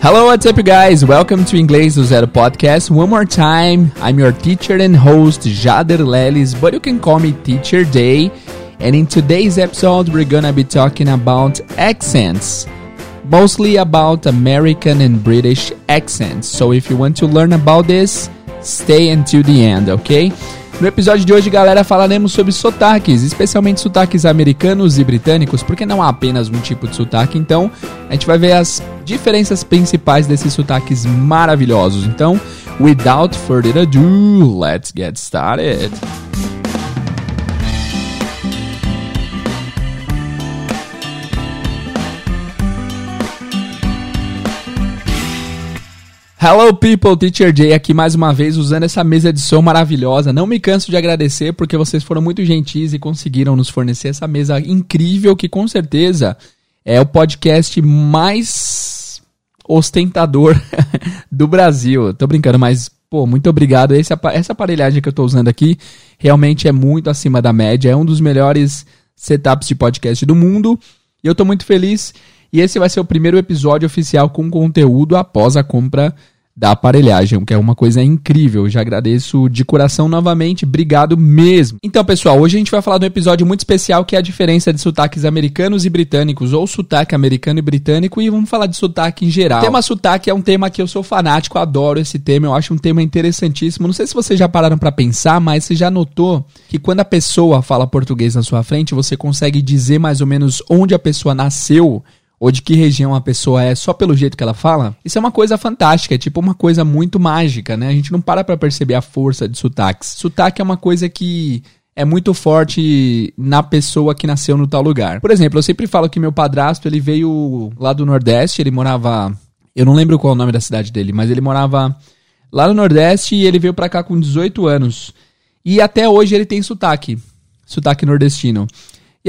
Hello, what's up, you guys? Welcome to Inglês do Zero podcast. One more time, I'm your teacher and host, Jader Lelis, but you can call me Teacher Day. And in today's episode, we're gonna be talking about accents, mostly about American and British accents. So if you want to learn about this, stay until the end, okay? No episódio de hoje, galera, falaremos sobre sotaques, especialmente sotaques americanos e britânicos, porque não há apenas um tipo de sotaque, então a gente vai ver as diferenças principais desses sotaques maravilhosos. Então, without further ado, let's get started. Hello people, Teacher Jay aqui mais uma vez usando essa mesa de som maravilhosa. Não me canso de agradecer porque vocês foram muito gentis e conseguiram nos fornecer essa mesa incrível que com certeza é o podcast mais ostentador do Brasil. Tô brincando, mas pô, muito obrigado. Esse, essa aparelhagem que eu tô usando aqui realmente é muito acima da média. É um dos melhores setups de podcast do mundo e eu tô muito feliz e esse vai ser o primeiro episódio oficial com conteúdo após a compra da aparelhagem, que é uma coisa incrível. Eu já agradeço de coração novamente, obrigado mesmo. Então, pessoal, hoje a gente vai falar de um episódio muito especial que é a diferença de sotaques americanos e britânicos, ou sotaque americano e britânico, e vamos falar de sotaque em geral. O tema sotaque é um tema que eu sou fanático, adoro esse tema, eu acho um tema interessantíssimo. Não sei se vocês já pararam para pensar, mas você já notou que quando a pessoa fala português na sua frente, você consegue dizer mais ou menos onde a pessoa nasceu ou de que região a pessoa é só pelo jeito que ela fala, isso é uma coisa fantástica, é tipo uma coisa muito mágica, né? A gente não para pra perceber a força de sotaques. Sotaque é uma coisa que é muito forte na pessoa que nasceu no tal lugar. Por exemplo, eu sempre falo que meu padrasto, ele veio lá do Nordeste, ele morava, eu não lembro qual é o nome da cidade dele, mas ele morava lá no Nordeste e ele veio pra cá com 18 anos. E até hoje ele tem sotaque, sotaque nordestino.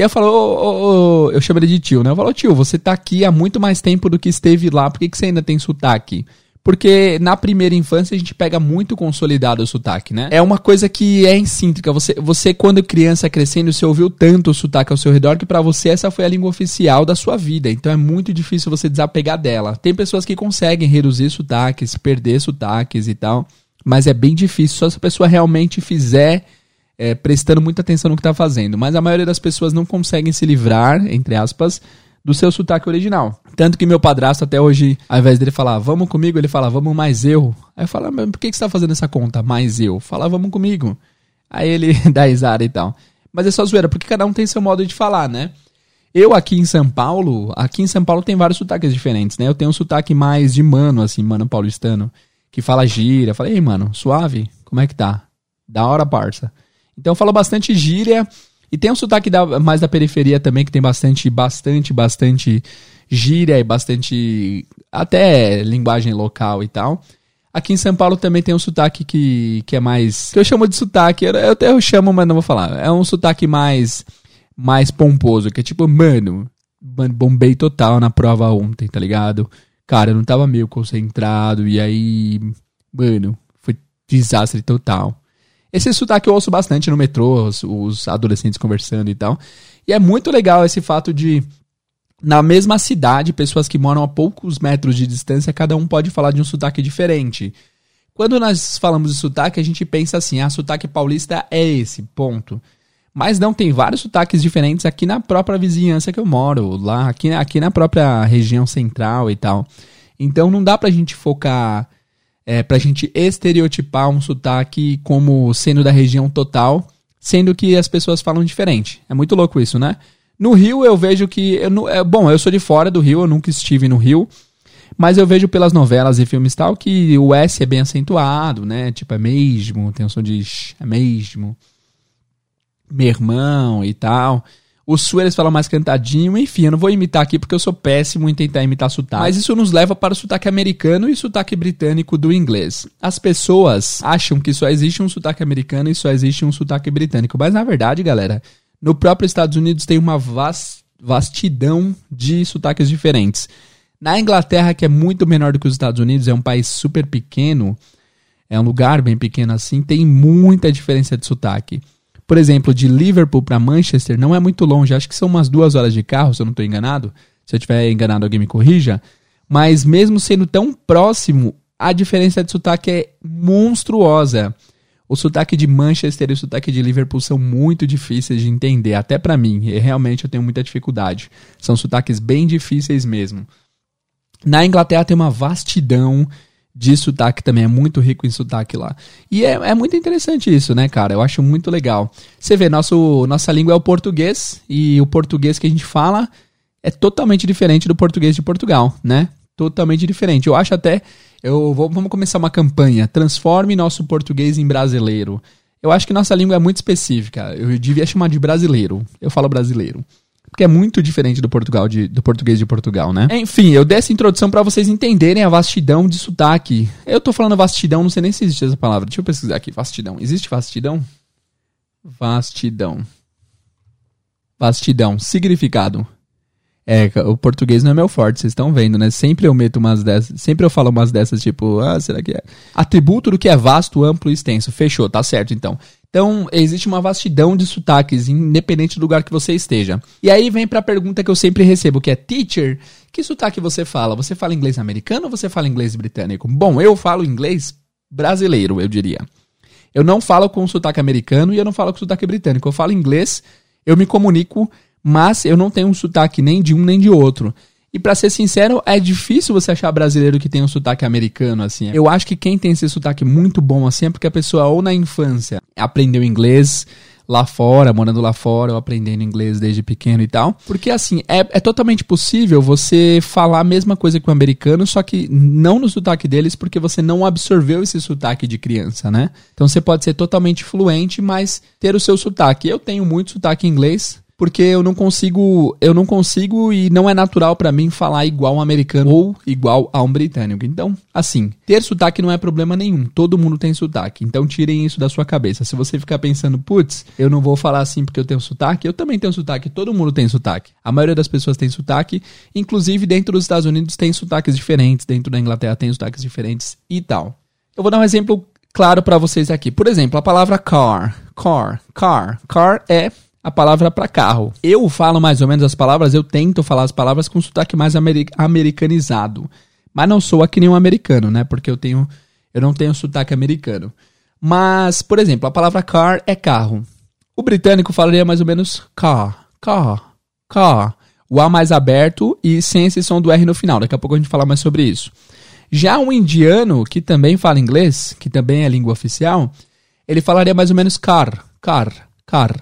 E aí eu eu chamo ele de tio, né? Eu falo, tio, você tá aqui há muito mais tempo do que esteve lá, por que, que você ainda tem sotaque? Porque na primeira infância a gente pega muito consolidado o sotaque, né? É uma coisa que é incíntrica. Você, você quando criança crescendo, você ouviu tanto o sotaque ao seu redor que para você essa foi a língua oficial da sua vida. Então é muito difícil você desapegar dela. Tem pessoas que conseguem reduzir sotaques, perder sotaques e tal, mas é bem difícil só se a pessoa realmente fizer é, prestando muita atenção no que está fazendo. Mas a maioria das pessoas não conseguem se livrar, entre aspas, do seu sotaque original. Tanto que meu padrasto até hoje, ao invés dele falar, vamos comigo, ele fala, vamos mais eu. Aí eu falo, mas por que, que você está fazendo essa conta, mais eu? Fala, vamos comigo. Aí ele dá risada e tal. Mas é só zoeira, porque cada um tem seu modo de falar, né? Eu aqui em São Paulo, aqui em São Paulo tem vários sotaques diferentes, né? Eu tenho um sotaque mais de mano, assim, mano paulistano, que fala gira. Falei, ei, mano, suave? Como é que tá? Da hora, parça. Então fala bastante gíria. E tem um sotaque da, mais da periferia também, que tem bastante, bastante, bastante gíria e bastante. até linguagem local e tal. Aqui em São Paulo também tem um sotaque que, que é mais. que eu chamo de sotaque, eu até eu chamo, mas não vou falar. É um sotaque mais. mais pomposo, que é tipo, mano, bombei total na prova ontem, tá ligado? Cara, eu não tava meio concentrado, e aí. Mano, foi desastre total. Esse sotaque eu ouço bastante no metrô, os, os, adolescentes conversando e tal. E é muito legal esse fato de, na mesma cidade, pessoas que moram a poucos metros de distância, cada um pode falar de um sotaque diferente. Quando nós falamos de sotaque, a gente pensa assim: ah, sotaque paulista é esse, ponto. Mas não, tem vários sotaques diferentes aqui na própria vizinhança que eu moro, lá, aqui, aqui na própria região central e tal. Então não dá pra gente focar é, para a gente estereotipar um sotaque como sendo da região total, sendo que as pessoas falam diferente. É muito louco isso, né? No Rio eu vejo que. Eu, é, bom, eu sou de fora do Rio, eu nunca estive no Rio. Mas eu vejo pelas novelas e filmes tal que o S é bem acentuado, né? Tipo, é mesmo, tem um som de é mesmo. Meu irmão e tal. O Sul eles falam mais cantadinho, enfim, eu não vou imitar aqui porque eu sou péssimo em tentar imitar sotaque. Mas isso nos leva para o sotaque americano e sotaque britânico do inglês. As pessoas acham que só existe um sotaque americano e só existe um sotaque britânico, mas na verdade, galera, no próprio Estados Unidos tem uma vastidão de sotaques diferentes. Na Inglaterra, que é muito menor do que os Estados Unidos, é um país super pequeno, é um lugar bem pequeno assim, tem muita diferença de sotaque por exemplo, de Liverpool para Manchester não é muito longe, acho que são umas duas horas de carro, se eu não estou enganado. Se eu estiver enganado, alguém me corrija. Mas mesmo sendo tão próximo, a diferença de sotaque é monstruosa. O sotaque de Manchester e o sotaque de Liverpool são muito difíceis de entender, até para mim. E realmente eu tenho muita dificuldade. São sotaques bem difíceis mesmo. Na Inglaterra tem uma vastidão de sotaque também, é muito rico em sotaque lá. E é, é muito interessante isso, né, cara? Eu acho muito legal. Você vê, nosso, nossa língua é o português, e o português que a gente fala é totalmente diferente do português de Portugal, né? Totalmente diferente. Eu acho até. Eu vou, vamos começar uma campanha. Transforme nosso português em brasileiro. Eu acho que nossa língua é muito específica. Eu devia chamar de brasileiro. Eu falo brasileiro. Porque é muito diferente do Portugal de, do português de Portugal, né? Enfim, eu dei essa introdução para vocês entenderem a vastidão de sotaque. Eu tô falando vastidão, não sei nem se existe essa palavra. Deixa eu pesquisar aqui. Vastidão. Existe vastidão? Vastidão. Vastidão. Significado. É, o português não é meu forte, vocês estão vendo, né? Sempre eu meto umas dessas, sempre eu falo umas dessas, tipo, ah, será que é? Atributo do que é vasto, amplo e extenso. Fechou, tá certo então. Então, existe uma vastidão de sotaques, independente do lugar que você esteja. E aí vem para a pergunta que eu sempre recebo, que é: Teacher, que sotaque você fala? Você fala inglês americano ou você fala inglês britânico? Bom, eu falo inglês brasileiro, eu diria. Eu não falo com sotaque americano e eu não falo com sotaque britânico. Eu falo inglês, eu me comunico, mas eu não tenho um sotaque nem de um nem de outro. E para ser sincero, é difícil você achar brasileiro que tem um sotaque americano, assim. Eu acho que quem tem esse sotaque muito bom, assim, é porque a pessoa ou na infância aprendeu inglês lá fora, morando lá fora, ou aprendendo inglês desde pequeno e tal. Porque, assim, é, é totalmente possível você falar a mesma coisa que o americano, só que não no sotaque deles, porque você não absorveu esse sotaque de criança, né? Então você pode ser totalmente fluente, mas ter o seu sotaque. Eu tenho muito sotaque inglês, porque eu não consigo, eu não consigo e não é natural para mim falar igual um americano ou igual a um britânico. Então, assim, ter sotaque não é problema nenhum. Todo mundo tem sotaque. Então, tirem isso da sua cabeça. Se você ficar pensando, putz, eu não vou falar assim porque eu tenho sotaque, eu também tenho sotaque. Todo mundo tem sotaque. A maioria das pessoas tem sotaque. Inclusive, dentro dos Estados Unidos tem sotaques diferentes. Dentro da Inglaterra tem sotaques diferentes e tal. Eu vou dar um exemplo claro para vocês aqui. Por exemplo, a palavra car. Car. Car. Car é a palavra para carro. Eu falo mais ou menos as palavras, eu tento falar as palavras com sotaque mais americanizado. Mas não sou aqui nenhum americano, né? Porque eu tenho eu não tenho sotaque americano. Mas, por exemplo, a palavra car é carro. O britânico falaria mais ou menos car, car, car. O A mais aberto e sem esse som do R no final. Daqui a pouco a gente fala mais sobre isso. Já um indiano, que também fala inglês, que também é língua oficial, ele falaria mais ou menos car, car,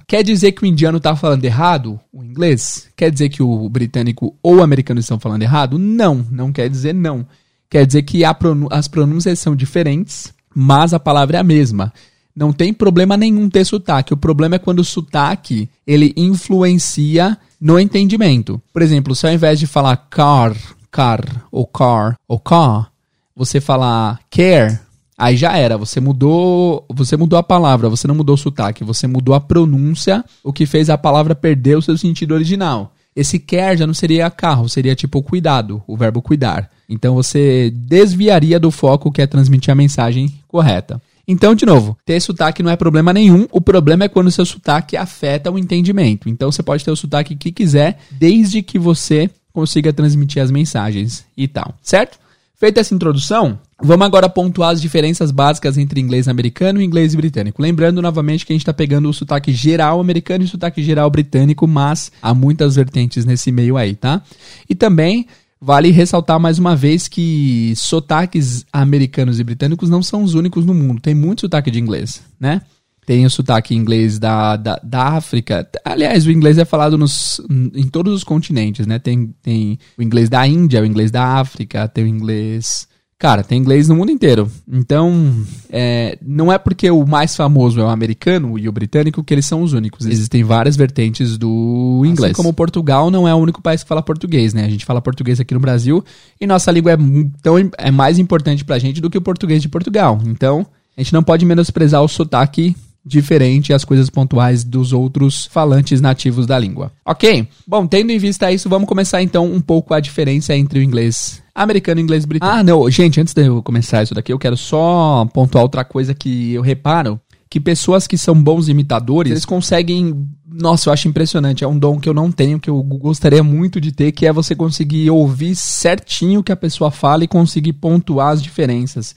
Quer dizer que o indiano está falando errado o inglês? Quer dizer que o britânico ou o americano estão falando errado? Não, não quer dizer não. Quer dizer que as pronúncias são diferentes, mas a palavra é a mesma. Não tem problema nenhum ter sotaque. O problema é quando o sotaque ele influencia no entendimento. Por exemplo, se ao invés de falar car, car, ou car, ou car, você falar care, Aí já era, você mudou, você mudou a palavra, você não mudou o sotaque, você mudou a pronúncia, o que fez a palavra perder o seu sentido original. Esse care já não seria carro, seria tipo cuidado, o verbo cuidar. Então você desviaria do foco que é transmitir a mensagem correta. Então, de novo, ter sotaque não é problema nenhum. O problema é quando o seu sotaque afeta o entendimento. Então, você pode ter o sotaque que quiser, desde que você consiga transmitir as mensagens e tal, certo? Feita essa introdução, vamos agora pontuar as diferenças básicas entre inglês americano e inglês britânico. Lembrando novamente que a gente está pegando o sotaque geral americano e o sotaque geral britânico, mas há muitas vertentes nesse meio aí, tá? E também vale ressaltar mais uma vez que sotaques americanos e britânicos não são os únicos no mundo. Tem muito sotaque de inglês, né? Tem o sotaque inglês da, da, da, África. Aliás, o inglês é falado nos, em todos os continentes, né? Tem, tem o inglês da Índia, o inglês da África, tem o inglês. Cara, tem inglês no mundo inteiro. Então, é, não é porque o mais famoso é o americano e o britânico que eles são os únicos. Existem várias vertentes do inglês. Assim como Portugal não é o único país que fala português, né? A gente fala português aqui no Brasil e nossa língua é, tão, é mais importante pra gente do que o português de Portugal. Então, a gente não pode menosprezar o sotaque diferente as coisas pontuais dos outros falantes nativos da língua. Ok? Bom, tendo em vista isso, vamos começar então um pouco a diferença entre o inglês americano e o inglês britânico. Ah, não, gente, antes de eu começar isso daqui, eu quero só pontuar outra coisa que eu reparo que pessoas que são bons imitadores, eles conseguem Nossa, eu acho impressionante. É um dom que eu não tenho, que eu gostaria muito de ter, que é você conseguir ouvir certinho o que a pessoa fala e conseguir pontuar as diferenças.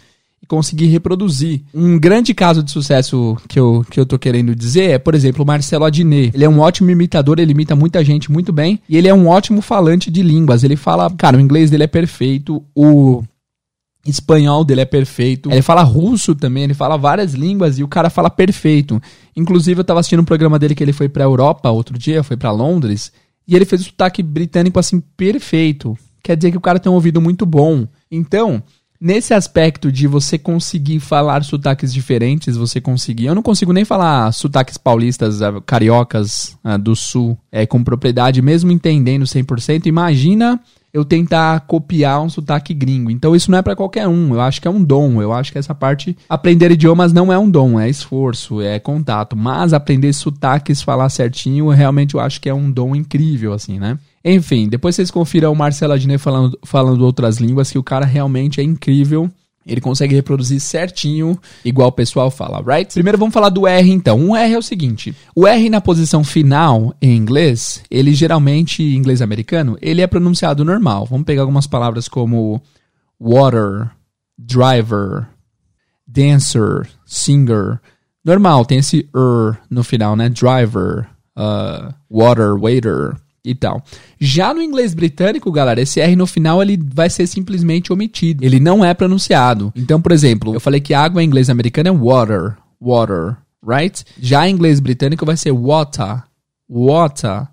Conseguir reproduzir. Um grande caso de sucesso que eu, que eu tô querendo dizer é, por exemplo, o Marcelo Adnet. Ele é um ótimo imitador, ele imita muita gente muito bem. E ele é um ótimo falante de línguas. Ele fala, cara, o inglês dele é perfeito. O espanhol dele é perfeito. Ele fala russo também, ele fala várias línguas e o cara fala perfeito. Inclusive, eu tava assistindo um programa dele que ele foi pra Europa outro dia, foi para Londres, e ele fez o sotaque britânico assim perfeito. Quer dizer que o cara tem um ouvido muito bom. Então, nesse aspecto de você conseguir falar sotaques diferentes, você conseguir. Eu não consigo nem falar sotaques paulistas, ah, cariocas uh, do sul é, com propriedade, mesmo entendendo 100%. Imagina eu tentar copiar um sotaque gringo. Então isso não é para qualquer um. Eu acho que é um dom. Eu acho que essa parte aprender idiomas não é um dom, é esforço, é contato. Mas aprender sotaques, falar certinho, realmente eu acho que é um dom incrível assim, né? Enfim, depois vocês confiram o Marcelo Adnet falando, falando outras línguas, que o cara realmente é incrível. Ele consegue reproduzir certinho, igual o pessoal fala, right? Primeiro vamos falar do R então. Um R é o seguinte: o R na posição final em inglês, ele geralmente, em inglês americano, ele é pronunciado normal. Vamos pegar algumas palavras como water, driver, dancer, singer. Normal, tem esse er no final, né? Driver, uh, water, waiter e tal. Já no inglês britânico, galera, esse R no final ele vai ser simplesmente omitido. Ele não é pronunciado. Então, por exemplo, eu falei que água em inglês americano é water, water, right? Já em inglês britânico vai ser water, water.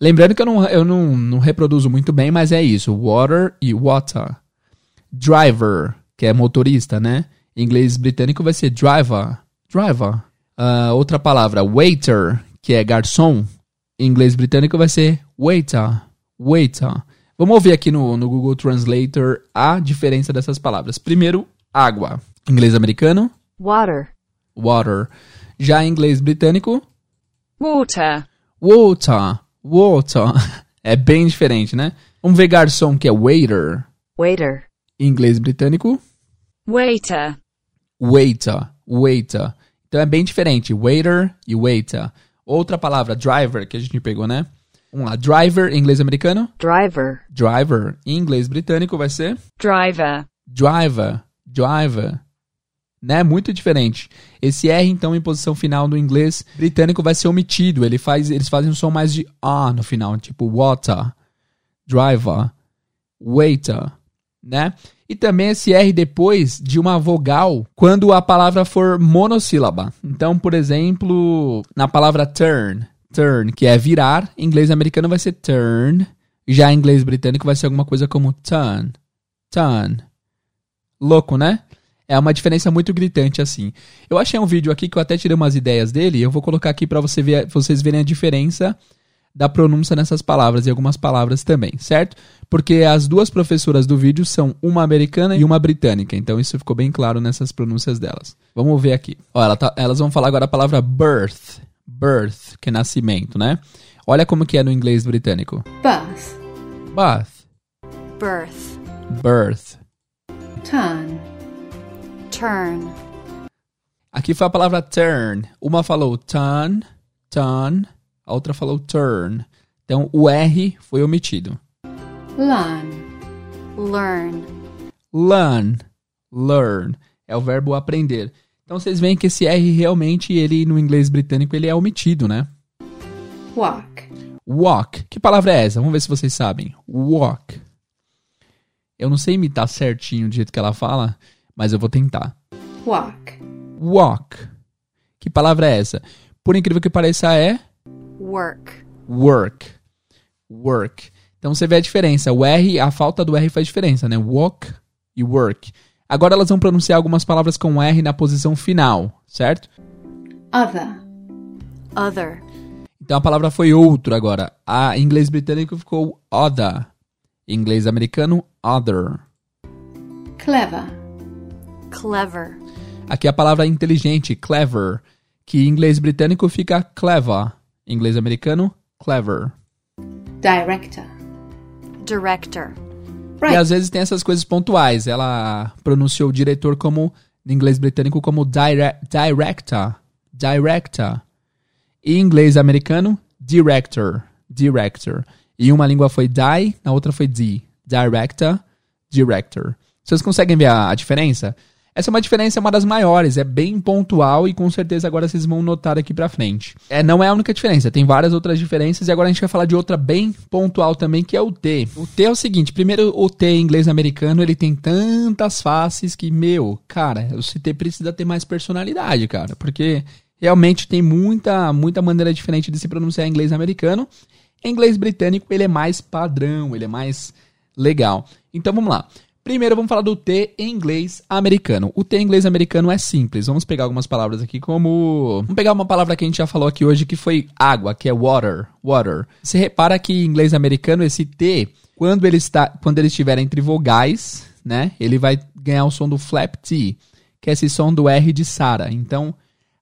Lembrando que eu não, eu não, não reproduzo muito bem, mas é isso, water e water. Driver, que é motorista, né? Em inglês britânico vai ser driver, driver. Uh, outra palavra, waiter, que é garçom, em inglês britânico vai ser waiter, waiter. Vamos ouvir aqui no, no Google Translator a diferença dessas palavras. Primeiro, água. Em inglês americano? Water. Water. Já em inglês britânico? Water. Water. Water. É bem diferente, né? Vamos ver garçom, que é waiter. Waiter. Em inglês britânico? Waiter. Waiter. Waiter. Então é bem diferente. Waiter e waiter. Outra palavra, driver, que a gente pegou, né? Vamos lá. Driver em inglês americano? Driver. Driver. Em inglês britânico vai ser? Driver. Driver. Driver. Né? Muito diferente. Esse R, então, em posição final no inglês britânico vai ser omitido. Ele faz, eles fazem um som mais de A no final, tipo water, driver, waiter, né? E também esse R depois de uma vogal quando a palavra for monossílaba. Então, por exemplo, na palavra turn, turn, que é virar, em inglês americano vai ser turn, já em inglês britânico vai ser alguma coisa como turn, turn. Louco, né? É uma diferença muito gritante assim. Eu achei um vídeo aqui que eu até tirei umas ideias dele, eu vou colocar aqui para você ver, vocês verem a diferença da pronúncia nessas palavras e algumas palavras também, certo? Porque as duas professoras do vídeo são uma americana e uma britânica, então isso ficou bem claro nessas pronúncias delas. Vamos ver aqui. Ó, ela tá, elas vão falar agora a palavra birth, birth, que é nascimento, né? Olha como que é no inglês britânico. Birth. Birth, Birth. birth. Turn. Turn. Aqui foi a palavra turn. Uma falou turn, turn, a outra falou turn. Então o R foi omitido. Learn. Learn. Learn, learn é o verbo aprender. Então vocês veem que esse R realmente ele no inglês britânico ele é omitido, né? Walk. Walk. Que palavra é essa? Vamos ver se vocês sabem. Walk. Eu não sei imitar certinho do jeito que ela fala, mas eu vou tentar. Walk. Walk. Que palavra é essa? Por incrível que pareça é Work. work. Work. Então você vê a diferença. O R, a falta do R faz diferença, né? Walk e work. Agora elas vão pronunciar algumas palavras com R na posição final, certo? Other. Other. Então a palavra foi outro agora. A em inglês britânico ficou other. Em inglês americano, other. Clever. Clever. Aqui a palavra inteligente, clever, que em inglês britânico fica clever. Em inglês americano, clever. Director. Director. E Right. às vezes tem essas coisas pontuais. Ela pronunciou o diretor como, em inglês britânico, como dire director. Director. E em inglês americano, director, director. E uma língua foi die, na outra foi D, director, director. Vocês conseguem ver a, a diferença? Essa é uma diferença, uma das maiores, é bem pontual e com certeza agora vocês vão notar aqui pra frente. É, não é a única diferença, tem várias outras diferenças e agora a gente vai falar de outra bem pontual também, que é o T. O T é o seguinte, primeiro o T em inglês americano, ele tem tantas faces que, meu, cara, o T precisa ter mais personalidade, cara, porque realmente tem muita, muita maneira diferente de se pronunciar em inglês americano. Em inglês britânico ele é mais padrão, ele é mais legal. Então vamos lá. Primeiro vamos falar do T em inglês americano. O T em inglês americano é simples. Vamos pegar algumas palavras aqui como... Vamos pegar uma palavra que a gente já falou aqui hoje que foi água, que é water. Water. Você repara que em inglês americano esse T, quando ele, está, quando ele estiver entre vogais, né? Ele vai ganhar o som do flap T, que é esse som do R de Sara. Então,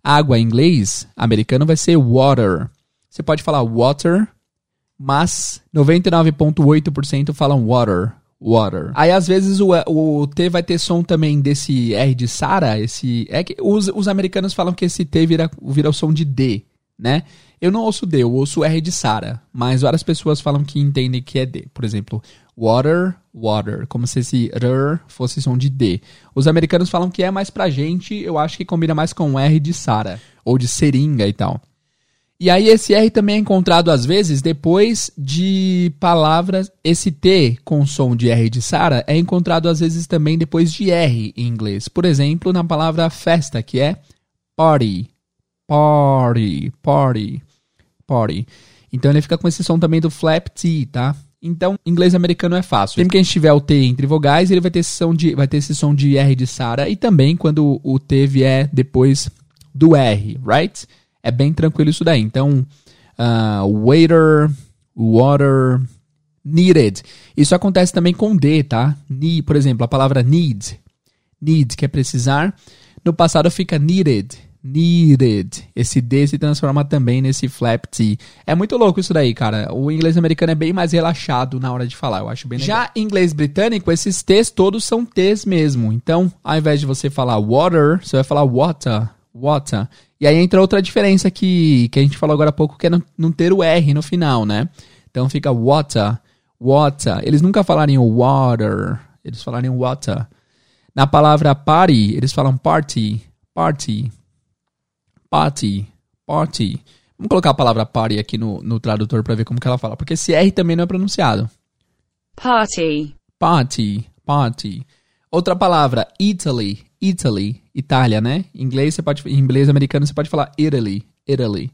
água em inglês americano vai ser water. Você pode falar water, mas 99,8% falam water water. Aí às vezes o, o T vai ter som também desse R de Sara, esse é que os, os americanos falam que esse T vira, vira o som de D, né? Eu não ouço D, eu ouço R de Sara, mas várias pessoas falam que entendem que é D. Por exemplo, water, water, como se esse R fosse som de D. Os americanos falam que é mais pra gente, eu acho que combina mais com R de Sara ou de seringa e tal. E aí esse R também é encontrado às vezes depois de palavras. Esse T com som de R de Sara é encontrado às vezes também depois de R em inglês. Por exemplo, na palavra festa, que é party. Party, party, party. Então ele fica com esse som também do flap T, tá? Então, inglês americano é fácil. Sempre que a gente tiver o T entre vogais, ele vai ter esse som de, vai ter esse som de R de Sara. E também quando o T vier depois do R, right? É bem tranquilo isso daí. Então, uh, waiter, water, needed. Isso acontece também com D, tá? Need, por exemplo, a palavra need. Need, que é precisar. No passado fica needed. Needed. Esse D se transforma também nesse flap T. É muito louco isso daí, cara. O inglês americano é bem mais relaxado na hora de falar. Eu acho bem legal. Já em inglês britânico, esses T's todos são T's mesmo. Então, ao invés de você falar water, você vai falar water. Water. E aí entra outra diferença que, que a gente falou agora há pouco, que é não, não ter o R no final, né? Então fica water, water. Eles nunca falariam water, eles falariam water. Na palavra party, eles falam party, party, party, party. Vamos colocar a palavra party aqui no, no tradutor para ver como que ela fala, porque esse R também não é pronunciado. Party. Party, party. Outra palavra, Italy, Italy, Itália, né? Em inglês, você pode, em inglês americano você pode falar Italy, Italy.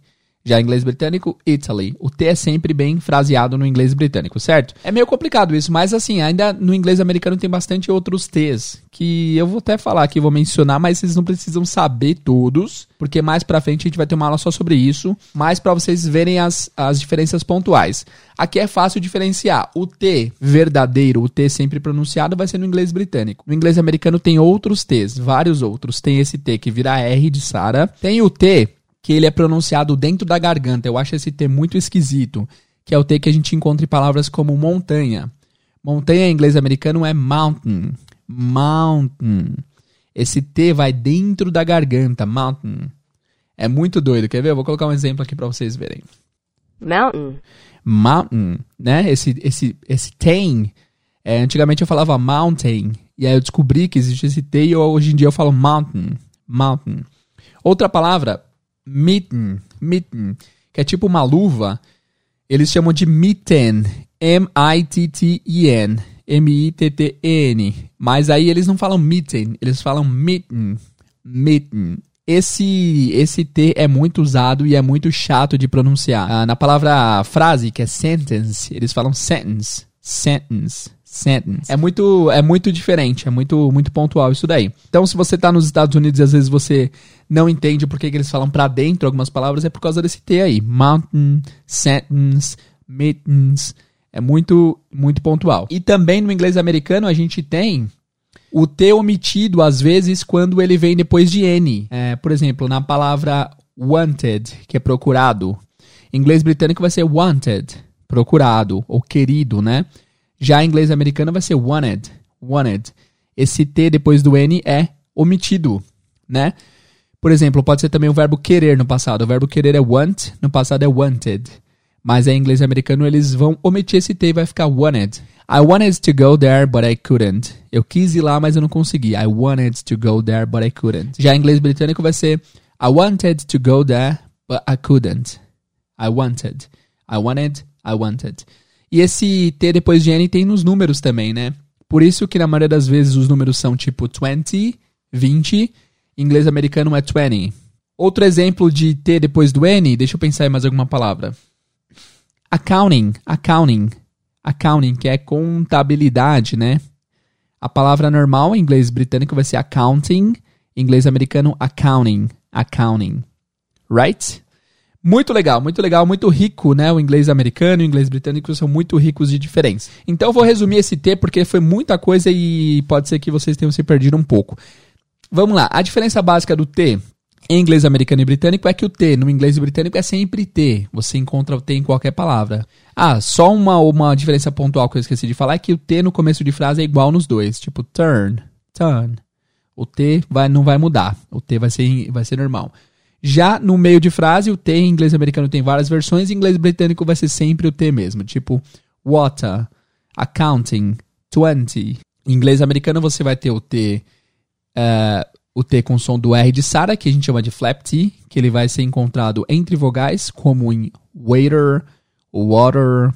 Já em inglês britânico, Italy. O T é sempre bem fraseado no inglês britânico, certo? É meio complicado isso, mas assim, ainda no inglês americano tem bastante outros T's que eu vou até falar aqui, vou mencionar, mas vocês não precisam saber todos, porque mais pra frente a gente vai ter uma aula só sobre isso, mas para vocês verem as, as diferenças pontuais. Aqui é fácil diferenciar. O T verdadeiro, o T sempre pronunciado, vai ser no inglês britânico. No inglês americano tem outros T's, vários outros. Tem esse T que vira R de Sara. Tem o T que ele é pronunciado dentro da garganta. Eu acho esse T muito esquisito, que é o T que a gente encontra em palavras como montanha. Montanha em inglês americano é mountain. Mountain. Esse T vai dentro da garganta, mountain. É muito doido, quer ver? Eu vou colocar um exemplo aqui para vocês verem. Mountain. Mountain, né? Esse, esse, esse tem. É, antigamente eu falava mountain. E aí eu descobri que existe esse T e eu, hoje em dia eu falo mountain. Mountain. Outra palavra mitten, mitten, que é tipo uma luva, eles chamam de mitten, M-I-T-T-E-N, M-I-T-T-E-N. Mas aí eles não falam mitten, eles falam mitten, mitten. Esse, esse T é muito usado e é muito chato de pronunciar. Ah, na palavra frase, que é sentence, eles falam sentence, sentence sentence. É muito, é muito diferente, é muito, muito pontual isso daí. Então, se você tá nos Estados Unidos e às vezes você não entende por que, que eles falam para dentro algumas palavras, é por causa desse T aí. Mountain, sentence, mittens. É muito, muito pontual. E também no inglês americano a gente tem o T omitido às vezes quando ele vem depois de N. É, por exemplo, na palavra wanted, que é procurado. Em inglês britânico vai ser wanted, procurado ou querido, né? Já em inglês americano vai ser wanted. Wanted. Esse T depois do N é omitido, né? Por exemplo, pode ser também o verbo querer no passado. O verbo querer é want, no passado é wanted. Mas em inglês americano eles vão omitir esse T e vai ficar wanted. I wanted to go there, but I couldn't. Eu quis ir lá, mas eu não consegui. I wanted to go there, but I couldn't. Já em inglês britânico vai ser I wanted to go there, but I couldn't. I wanted. I wanted, I wanted. E esse T depois de N tem nos números também, né? Por isso que na maioria das vezes os números são tipo 20, 20. Em inglês americano é 20. Outro exemplo de T depois do N, deixa eu pensar em mais alguma palavra. Accounting, accounting, accounting, que é contabilidade, né? A palavra normal em inglês britânico vai ser accounting, em inglês americano accounting, accounting. Right? Muito legal, muito legal, muito rico, né? O inglês americano e o inglês britânico são muito ricos de diferença. Então eu vou resumir esse T porque foi muita coisa e pode ser que vocês tenham se perdido um pouco. Vamos lá, a diferença básica do T em inglês americano e britânico é que o T no inglês britânico é sempre T. Você encontra o T em qualquer palavra. Ah, só uma, uma diferença pontual que eu esqueci de falar é que o T no começo de frase é igual nos dois. Tipo, turn, turn. O T vai, não vai mudar. O T vai ser, vai ser normal. Já no meio de frase, o T em inglês americano tem várias versões, em inglês britânico vai ser sempre o T mesmo, tipo water, accounting, 20. Em inglês americano você vai ter o T, o T com som do R de Sara, que a gente chama de flap T, que ele vai ser encontrado entre vogais, como em waiter, water,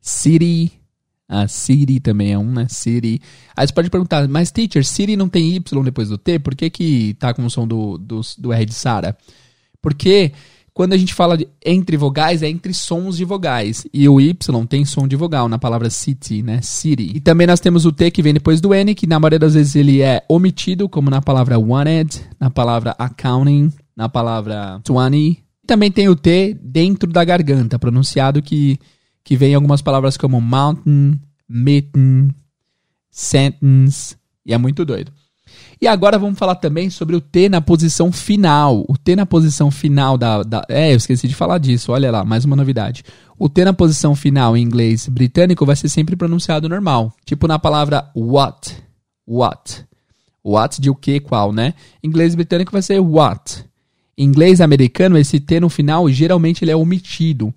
city, a city também é um, né? City. Aí você pode perguntar, mas teacher, city não tem Y depois do T? Por que que tá com o som do, do, do R de Sara? Porque quando a gente fala de entre vogais, é entre sons de vogais. E o Y tem som de vogal na palavra city, né? City. E também nós temos o T que vem depois do N, que na maioria das vezes ele é omitido, como na palavra wanted, na palavra accounting, na palavra 20. Também tem o T dentro da garganta, pronunciado que, que vem em algumas palavras como mountain, mitten, sentence. E é muito doido. E agora vamos falar também sobre o T na posição final. O T na posição final da, da, É, eu esqueci de falar disso, olha lá, mais uma novidade. O T na posição final em inglês britânico vai ser sempre pronunciado normal. Tipo na palavra what. What. What de o que, qual, né? Em inglês britânico vai ser what. Em inglês americano, esse T no final, geralmente ele é omitido.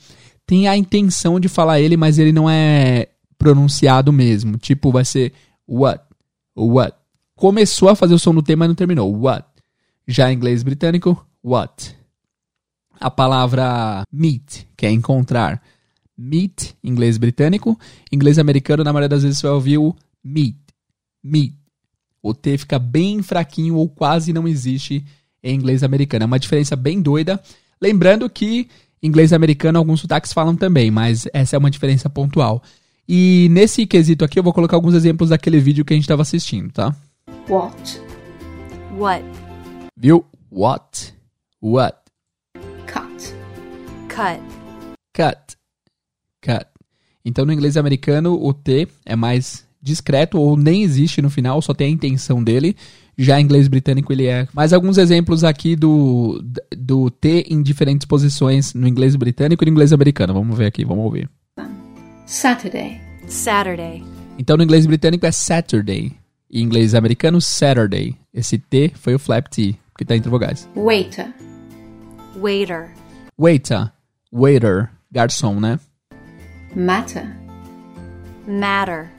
Tem a intenção de falar ele, mas ele não é pronunciado mesmo. Tipo, vai ser what. What começou a fazer o som do T, mas não terminou. What? Já em inglês britânico, what? A palavra meet, que é encontrar. Meet, inglês britânico. Inglês americano, na maioria das vezes você vai ouvir o meet. Meet. O T fica bem fraquinho ou quase não existe em inglês americano. É uma diferença bem doida. Lembrando que inglês americano alguns sotaques falam também, mas essa é uma diferença pontual. E nesse quesito aqui eu vou colocar alguns exemplos daquele vídeo que a gente estava assistindo, tá? What? What? Viu? What? What? Cut. Cut. Cut. Cut. Então, no inglês americano, o T é mais discreto ou nem existe no final, só tem a intenção dele. Já em inglês britânico ele é. Mais alguns exemplos aqui do, do T em diferentes posições no inglês britânico e no inglês americano. Vamos ver aqui, vamos ouvir. Saturday. Saturday. Então, no inglês britânico é Saturday. Em inglês americano, Saturday. Esse T foi o flap T, que está entre vogais. Waiter. Waiter. Waiter. Waiter. Garçom, né? Matter. Matter.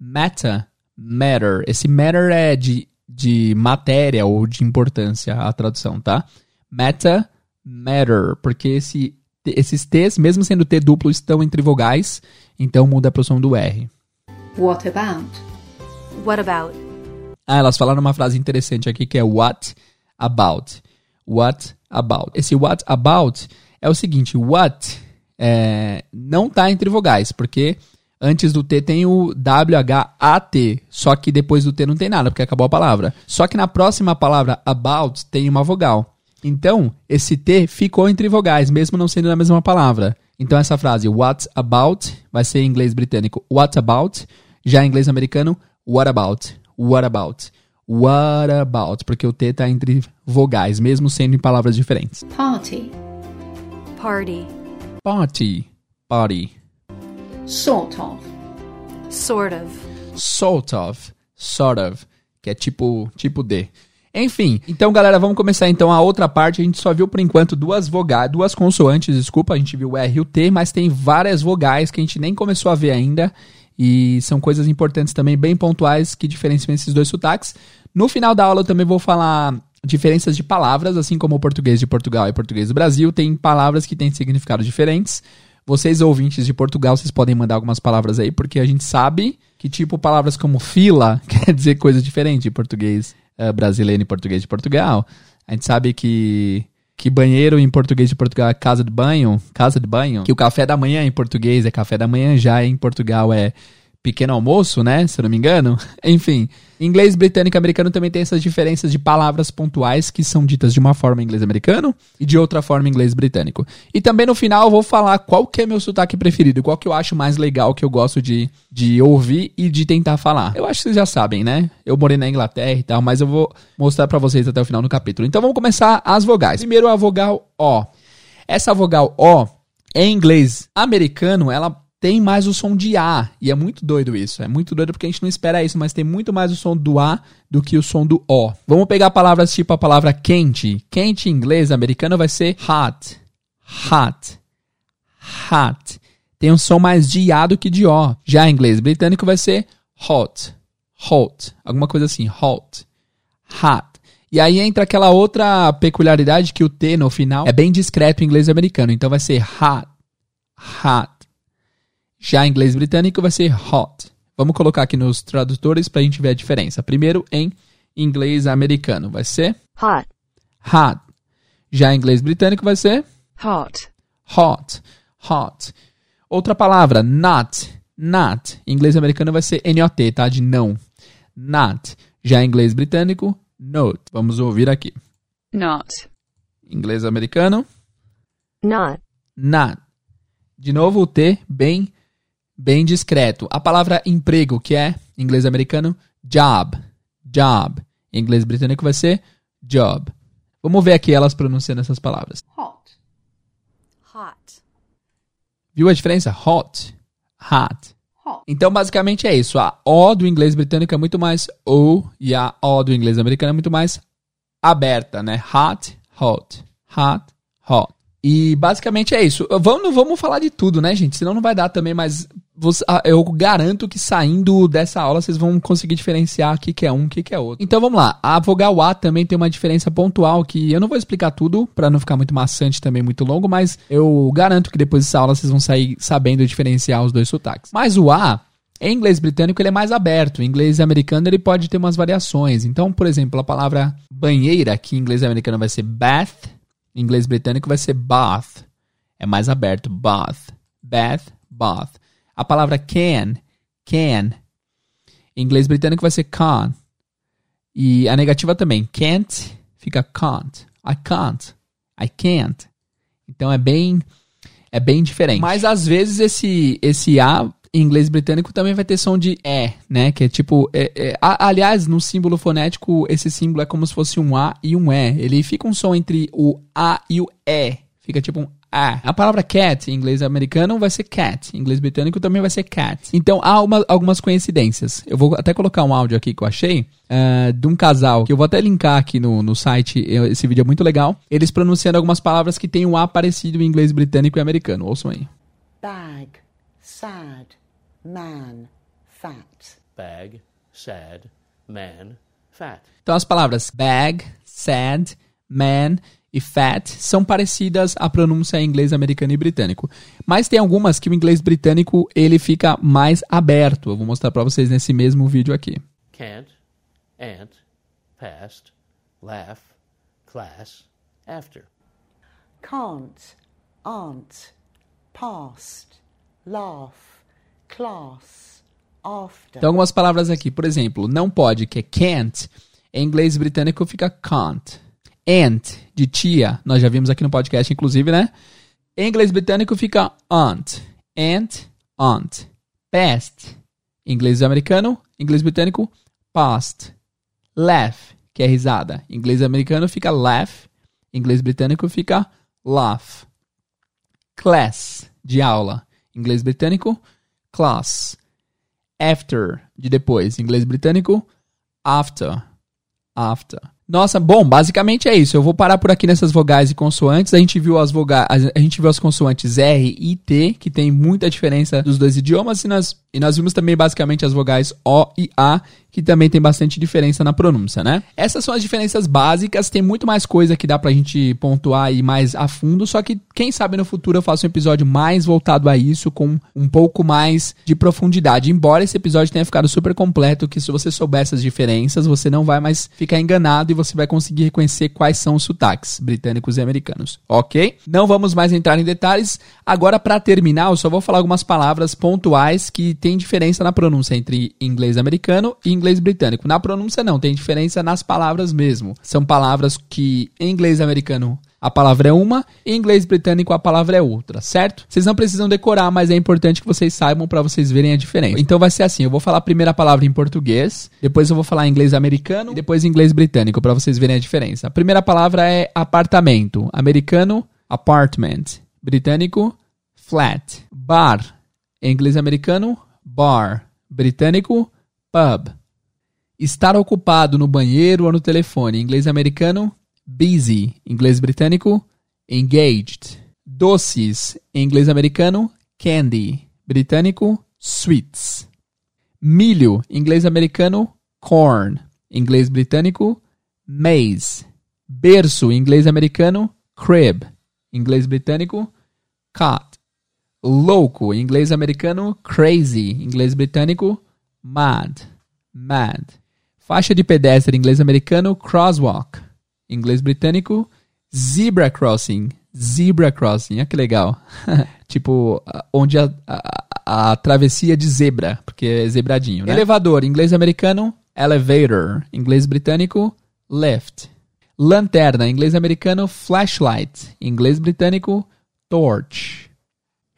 Matter. Matter. Esse matter é de, de matéria ou de importância, a tradução, tá? Matter. Matter. Porque esse, esses T's, mesmo sendo T duplo, estão entre vogais. Então muda para o som do R. What about? What about? Ah, elas falaram uma frase interessante aqui que é what about. What about. Esse what about é o seguinte, what é, não tá entre vogais, porque antes do T tem o W-H-A-T, só que depois do T não tem nada, porque acabou a palavra. Só que na próxima palavra about tem uma vogal. Então, esse T ficou entre vogais, mesmo não sendo na mesma palavra. Então, essa frase, what about, vai ser em inglês britânico, what about. Já em inglês americano, what about, what about, what about, porque o T tá entre vogais, mesmo sendo em palavras diferentes. Party. Party. Party, party, Sort of. Sort of. sort of, sort of, que é tipo, tipo de. Enfim, então galera, vamos começar então a outra parte. A gente só viu por enquanto duas vogais, duas consoantes, desculpa, a gente viu o R e o T, mas tem várias vogais que a gente nem começou a ver ainda. E são coisas importantes também, bem pontuais, que diferenciam esses dois sotaques. No final da aula eu também vou falar diferenças de palavras, assim como o português de Portugal e português do Brasil, tem palavras que têm significados diferentes. Vocês, ouvintes de Portugal, vocês podem mandar algumas palavras aí, porque a gente sabe que, tipo, palavras como fila quer dizer coisa diferente em português uh, brasileiro e português de Portugal. A gente sabe que, que banheiro em português de Portugal é casa de banho, casa de banho. Que o café da manhã em português é café da manhã, já em Portugal é pequeno almoço, né? Se eu não me engano. Enfim, inglês britânico e americano também tem essas diferenças de palavras pontuais que são ditas de uma forma em inglês americano e de outra forma em inglês britânico. E também no final eu vou falar qual que é meu sotaque preferido, qual que eu acho mais legal, que eu gosto de, de ouvir e de tentar falar. Eu acho que vocês já sabem, né? Eu morei na Inglaterra e tal, mas eu vou mostrar para vocês até o final do capítulo. Então vamos começar as vogais. Primeiro a vogal O. Essa vogal O, em inglês americano, ela tem mais o som de A. E é muito doido isso. É muito doido porque a gente não espera isso, mas tem muito mais o som do A do que o som do O. Vamos pegar palavras tipo a palavra quente. Quente em inglês americano vai ser hot. Hot. Hot. Tem um som mais de A do que de O. Já em inglês britânico vai ser hot. Hot. Alguma coisa assim. Hot. Hot. E aí entra aquela outra peculiaridade que o T no final é bem discreto em inglês americano. Então vai ser hot. Hot. Já em inglês britânico vai ser hot. Vamos colocar aqui nos tradutores para a gente ver a diferença. Primeiro em inglês americano vai ser hot, hot. Já em inglês britânico vai ser hot, hot, hot. Outra palavra, not, not. Em inglês americano vai ser NOT, tá? De não. Not. Já em inglês britânico, not. Vamos ouvir aqui. not, Inglês americano, not, not. De novo o T bem bem discreto. A palavra emprego, que é em inglês americano, job, job. Em inglês britânico vai ser job. Vamos ver aqui elas pronunciando essas palavras. hot, hot, Viu a diferença? Hot, hot. hot, Então, basicamente é isso. A O do inglês britânico é muito mais O e a O do inglês americano é muito mais aberta, né? Hot, hot, hot, hot. E basicamente é isso. Vamos, não vamos falar de tudo, né, gente? Senão não vai dar também, ah, eu garanto que saindo dessa aula vocês vão conseguir diferenciar o que, que é um o que, que é outro. Então vamos lá. A vogal A também tem uma diferença pontual que eu não vou explicar tudo para não ficar muito maçante também, muito longo, mas eu garanto que depois dessa aula vocês vão sair sabendo diferenciar os dois sotaques. Mas o A, em inglês britânico, ele é mais aberto. Em inglês americano, ele pode ter umas variações. Então, por exemplo, a palavra banheira, que em inglês americano vai ser bath, em inglês britânico vai ser bath. É mais aberto. Bath. Bath, bath. A palavra can, can. Em inglês britânico vai ser can. E a negativa também. Can't fica can't. I can't. I can't. Então é bem é bem diferente. Mas às vezes esse esse a em inglês britânico também vai ter som de é, né? Que é tipo. é- é- a- aliás, no símbolo fonético, esse símbolo é como se fosse um A e um E. Ele fica um som entre o A e o E. Fica tipo um A. A palavra cat em inglês americano vai ser cat. Em inglês britânico também vai ser cat. Então há uma- algumas coincidências. Eu vou até colocar um áudio aqui que eu achei. ah, de um casal, que eu vou até linkar aqui no, no site. eu- Esse vídeo é muito legal. Eles pronunciando algumas palavras que tem um A parecido em inglês britânico e americano. Ouçam aí. bag, sad, man, fat. bag, sad, man, fat. Então as palavras bag, sad, man e fat são parecidas à pronúncia em inglês americano e britânico. Mas tem algumas que o inglês britânico ele fica mais aberto. Eu vou mostrar para vocês nesse mesmo vídeo aqui. Can't, ant, past, laugh, class, after. Can't, aren't, past, laugh, class, after. Então algumas palavras aqui, por exemplo, não pode, que é can't, em inglês britânico fica can't. Aunt, de tia, nós já vimos aqui no podcast, inclusive, né? Em inglês britânico fica aunt. Aunt, aunt. Past, inglês americano, inglês britânico, past. Laugh, que é risada. Inglês americano fica laugh, inglês britânico fica laugh. Class, de aula. Inglês britânico, class. After, de depois. Inglês britânico, after. After. Nossa, bom, basicamente é isso. Eu vou parar por aqui nessas vogais e consoantes. A gente viu as vogais, a gente viu as consoantes R e T, que tem muita diferença dos dois idiomas, e nós, e nós vimos também basicamente as vogais O e A, que também tem bastante diferença na pronúncia, né? Essas são as diferenças básicas, tem muito mais coisa que dá pra gente pontuar aí mais a fundo, só que quem sabe no futuro eu faço um episódio mais voltado a isso, com um pouco mais de profundidade. Embora esse episódio tenha ficado super completo, que se você souber essas diferenças, você não vai mais ficar enganado e você vai conseguir reconhecer quais são os sotaques britânicos e americanos, ok? Não vamos mais entrar em detalhes. Agora, para terminar, eu só vou falar algumas palavras pontuais que tem diferença na pronúncia entre inglês americano e inglês britânico. Na pronúncia, não, tem diferença nas palavras mesmo. São palavras que em inglês americano a palavra é uma, em inglês britânico a palavra é outra, certo? Vocês não precisam decorar, mas é importante que vocês saibam para vocês verem a diferença. Então vai ser assim, eu vou falar a primeira palavra em português, depois eu vou falar em inglês americano depois em inglês britânico para vocês verem a diferença. A primeira palavra é apartamento, americano apartment, britânico flat, bar, em inglês americano bar, britânico pub. Estar ocupado no banheiro ou no telefone, em inglês americano busy, inglês britânico, engaged. Doces, em inglês americano, candy, britânico, sweets. Milho, inglês americano, corn, inglês britânico, maize. Berço, inglês americano, crib, inglês britânico, cot. Louco, inglês americano, crazy, inglês britânico, mad, mad. Faixa de pedestre, inglês americano, crosswalk inglês britânico, zebra crossing. Zebra crossing, olha que legal. tipo, onde a, a, a, travessia de zebra, porque é zebradinho, né? Elevador, inglês americano, elevator. Inglês britânico, lift. Lanterna, inglês americano, flashlight. Inglês britânico, torch.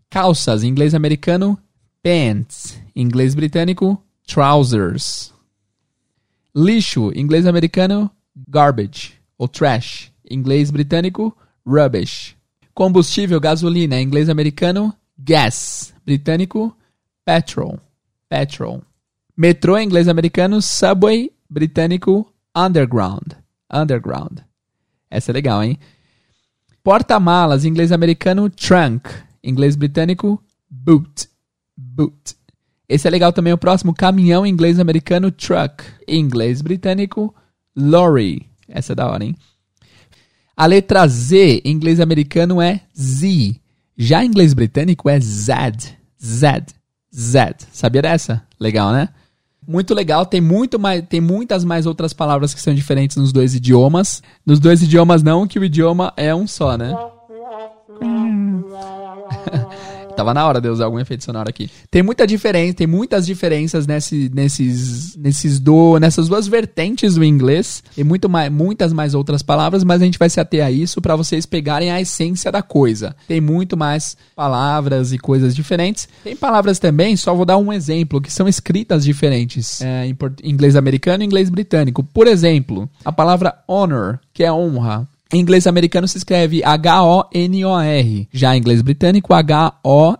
Calças, inglês americano, pants. Inglês britânico, trousers. Lixo, inglês americano, garbage ou trash, inglês britânico, rubbish. Combustível, gasolina, inglês americano, gas, britânico, petrol, petrol. Metrô, inglês americano, subway, britânico, underground, underground. Essa é legal, hein? Porta-malas, inglês americano, trunk, inglês britânico, boot, boot. Esse é legal também o próximo, caminhão, inglês americano, truck, inglês britânico, lorry, essa é da hora, hein? A letra Z inglês americano é Z. Já inglês britânico é Z. Z. Z. Sabia dessa? Legal, né? Muito legal, tem, muito mais, tem muitas mais outras palavras que são diferentes nos dois idiomas. Nos dois idiomas não, que o idioma é um só, né? Tava na hora de usar algum efeito sonoro aqui. Tem muita diferença, tem muitas diferenças nesse, nesses, nesses do, nessas duas vertentes do inglês. E muito mais, muitas mais outras palavras, mas a gente vai se ater a isso para vocês pegarem a essência da coisa. Tem muito mais palavras e coisas diferentes. Tem palavras também, só vou dar um exemplo, que são escritas diferentes é, em inglês americano e inglês britânico. Por exemplo, a palavra honor, que é honra. Em inglês americano se escreve H-O-N-O-R. Já em inglês britânico, H-O-N-O-U-R.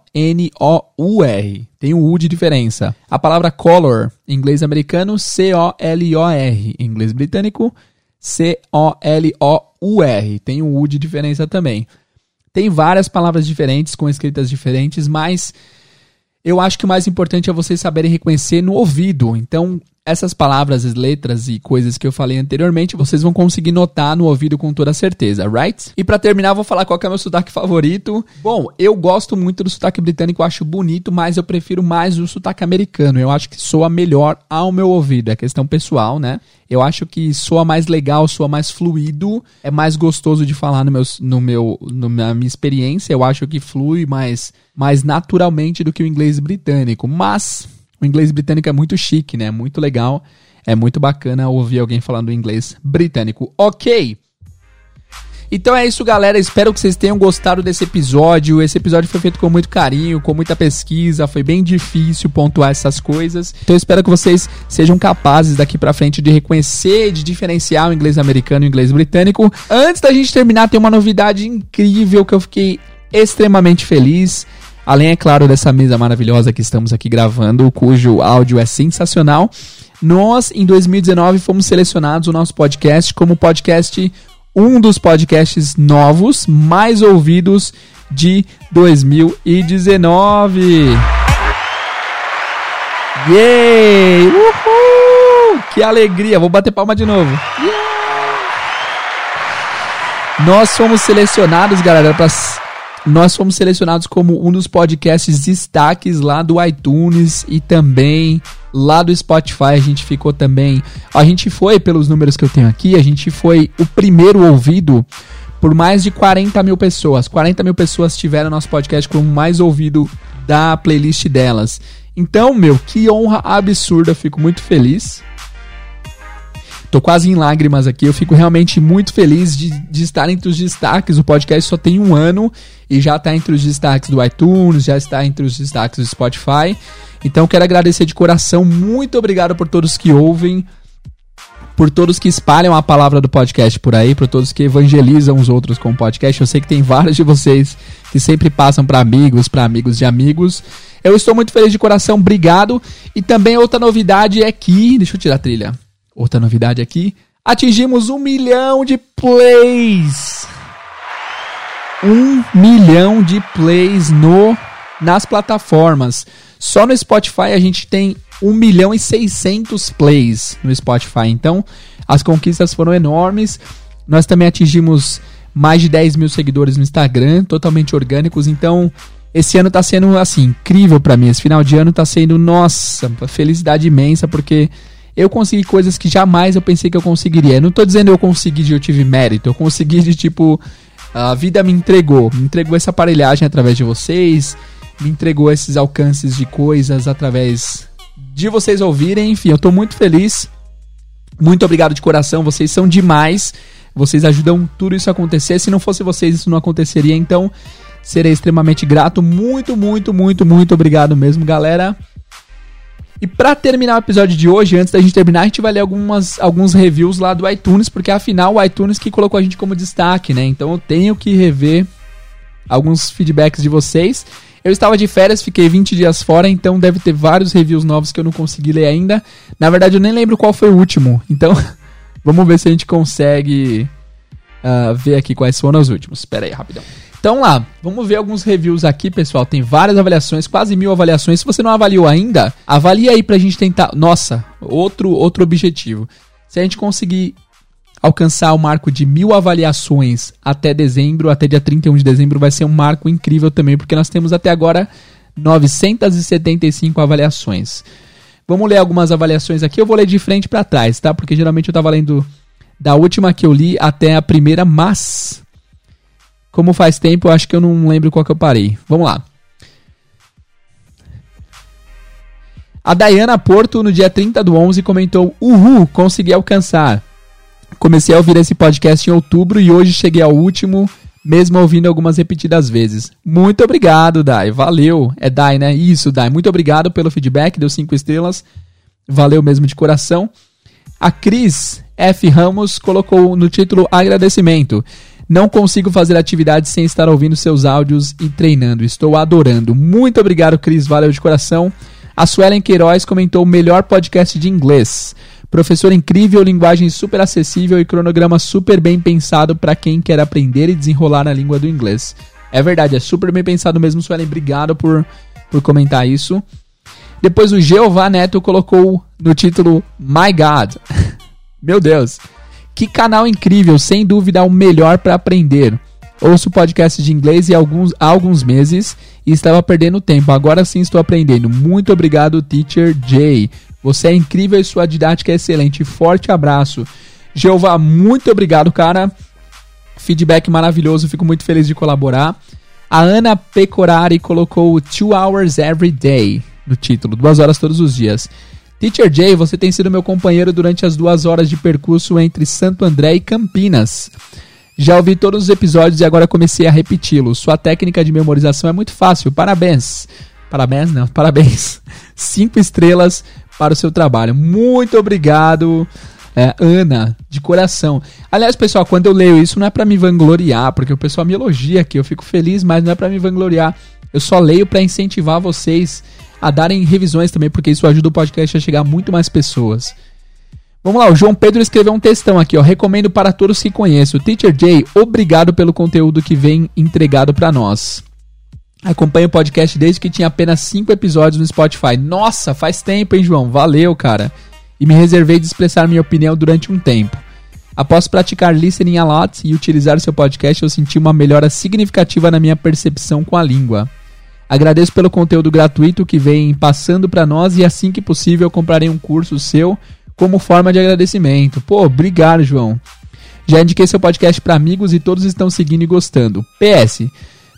Tem um U de diferença. A palavra color, em inglês americano, C-O-L-O-R. Em inglês britânico, C-O-L-O-U-R. Tem um U de diferença também. Tem várias palavras diferentes, com escritas diferentes, mas eu acho que o mais importante é vocês saberem reconhecer no ouvido. Então, essas palavras, letras e coisas que eu falei anteriormente, vocês vão conseguir notar no ouvido com toda certeza, right? E para terminar, vou falar qual é o meu sotaque favorito. Bom, eu gosto muito do sotaque britânico, acho bonito, mas eu prefiro mais o sotaque americano. Eu acho que soa melhor ao meu ouvido, é questão pessoal, né? Eu acho que soa mais legal, soa mais fluido, é mais gostoso de falar no meu, no meu, na minha experiência. Eu acho que flui mais, mais naturalmente do que o inglês britânico, mas o inglês britânico é muito chique, né? Muito legal. É muito bacana ouvir alguém falando inglês britânico. Ok. Então é isso, galera. Espero que vocês tenham gostado desse episódio. Esse episódio foi feito com muito carinho, com muita pesquisa. Foi bem difícil pontuar essas coisas. Então espero que vocês sejam capazes daqui para frente de reconhecer, de diferenciar o inglês americano e o inglês britânico. Antes da gente terminar, tem uma novidade incrível que eu fiquei extremamente feliz. Além, é claro, dessa mesa maravilhosa que estamos aqui gravando, cujo áudio é sensacional. Nós, em 2019, fomos selecionados o nosso podcast como podcast, um dos podcasts novos, mais ouvidos de 2019. Yay! Uhul! Que alegria! Vou bater palma de novo. Yeah! Nós fomos selecionados, galera, para nós fomos selecionados como um dos podcasts destaques lá do iTunes e também lá do Spotify. A gente ficou também. A gente foi, pelos números que eu tenho aqui, a gente foi o primeiro ouvido por mais de 40 mil pessoas. 40 mil pessoas tiveram nosso podcast como mais ouvido da playlist delas. Então, meu, que honra absurda, fico muito feliz. Tô quase em lágrimas aqui. Eu fico realmente muito feliz de, de estar entre os destaques. O podcast só tem um ano e já está entre os destaques do iTunes, já está entre os destaques do Spotify. Então quero agradecer de coração. Muito obrigado por todos que ouvem, por todos que espalham a palavra do podcast por aí, por todos que evangelizam os outros com o podcast. Eu sei que tem vários de vocês que sempre passam para amigos, para amigos de amigos. Eu estou muito feliz de coração, obrigado. E também outra novidade é que, deixa eu tirar a trilha. Outra novidade aqui, atingimos um milhão de plays. Um milhão de plays no nas plataformas. Só no Spotify a gente tem 1 milhão e 600 plays no Spotify. Então, as conquistas foram enormes. Nós também atingimos mais de 10 mil seguidores no Instagram, totalmente orgânicos. Então, esse ano tá sendo, assim, incrível para mim. Esse final de ano tá sendo, nossa, felicidade imensa, porque eu consegui coisas que jamais eu pensei que eu conseguiria. Não tô dizendo eu consegui de eu tive mérito, eu consegui de tipo. A vida me entregou, me entregou essa aparelhagem através de vocês, me entregou esses alcances de coisas através de vocês ouvirem. Enfim, eu tô muito feliz. Muito obrigado de coração, vocês são demais. Vocês ajudam tudo isso a acontecer. Se não fosse vocês, isso não aconteceria. Então, serei extremamente grato. Muito, muito, muito, muito obrigado mesmo, galera. E para terminar o episódio de hoje, antes da gente terminar, a gente vai ler algumas, alguns reviews lá do iTunes, porque afinal o iTunes que colocou a gente como destaque, né? Então eu tenho que rever alguns feedbacks de vocês. Eu estava de férias, fiquei 20 dias fora, então deve ter vários reviews novos que eu não consegui ler ainda. Na verdade, eu nem lembro qual foi o último, então vamos ver se a gente consegue uh, ver aqui quais foram os últimos. Espera aí, rapidão. Então lá, vamos ver alguns reviews aqui, pessoal. Tem várias avaliações, quase mil avaliações. Se você não avaliou ainda, avalie aí pra gente tentar. Nossa, outro, outro objetivo. Se a gente conseguir alcançar o marco de mil avaliações até dezembro, até dia 31 de dezembro, vai ser um marco incrível também, porque nós temos até agora 975 avaliações. Vamos ler algumas avaliações aqui. Eu vou ler de frente para trás, tá? Porque geralmente eu tava lendo da última que eu li até a primeira, mas como faz tempo, acho que eu não lembro qual que eu parei. Vamos lá. A Dayana Porto, no dia 30 do 11, comentou: Uhul, consegui alcançar. Comecei a ouvir esse podcast em outubro e hoje cheguei ao último, mesmo ouvindo algumas repetidas vezes. Muito obrigado, Dai. Valeu. É Dai, né? Isso, Dai. Muito obrigado pelo feedback, deu 5 estrelas. Valeu mesmo de coração. A Cris F. Ramos colocou no título agradecimento. Não consigo fazer atividade sem estar ouvindo seus áudios e treinando. Estou adorando. Muito obrigado, Cris. Valeu de coração. A Suelen Queiroz comentou o melhor podcast de inglês. Professor incrível, linguagem super acessível e cronograma super bem pensado para quem quer aprender e desenrolar a língua do inglês. É verdade, é super bem pensado mesmo, Suelen. Obrigado por, por comentar isso. Depois o Jeová Neto colocou no título My God. Meu Deus. Que canal incrível, sem dúvida o melhor para aprender. Ouço podcast de inglês há alguns, há alguns meses e estava perdendo tempo. Agora sim estou aprendendo. Muito obrigado, Teacher Jay. Você é incrível e sua didática é excelente. Forte abraço. Jeová, muito obrigado, cara. Feedback maravilhoso, fico muito feliz de colaborar. A Ana Pecorari colocou Two Hours Every Day no título, duas horas todos os dias. Teacher Jay, você tem sido meu companheiro durante as duas horas de percurso entre Santo André e Campinas. Já ouvi todos os episódios e agora comecei a repeti-los. Sua técnica de memorização é muito fácil. Parabéns. Parabéns, não, parabéns. Cinco estrelas para o seu trabalho. Muito obrigado, é, Ana, de coração. Aliás, pessoal, quando eu leio isso não é para me vangloriar, porque o pessoal me elogia aqui, eu fico feliz, mas não é para me vangloriar. Eu só leio para incentivar vocês a darem revisões também, porque isso ajuda o podcast a chegar a muito mais pessoas. Vamos lá, o João Pedro escreveu um textão aqui, ó. Recomendo para todos que conheço. Teacher Jay, obrigado pelo conteúdo que vem entregado para nós. Acompanho o podcast desde que tinha apenas 5 episódios no Spotify. Nossa, faz tempo, hein, João? Valeu, cara. E me reservei de expressar minha opinião durante um tempo. Após praticar listening a lot e utilizar seu podcast, eu senti uma melhora significativa na minha percepção com a língua. Agradeço pelo conteúdo gratuito que vem passando para nós e assim que possível comprarei um curso seu como forma de agradecimento. Pô, obrigado, João. Já indiquei seu podcast para amigos e todos estão seguindo e gostando. PS,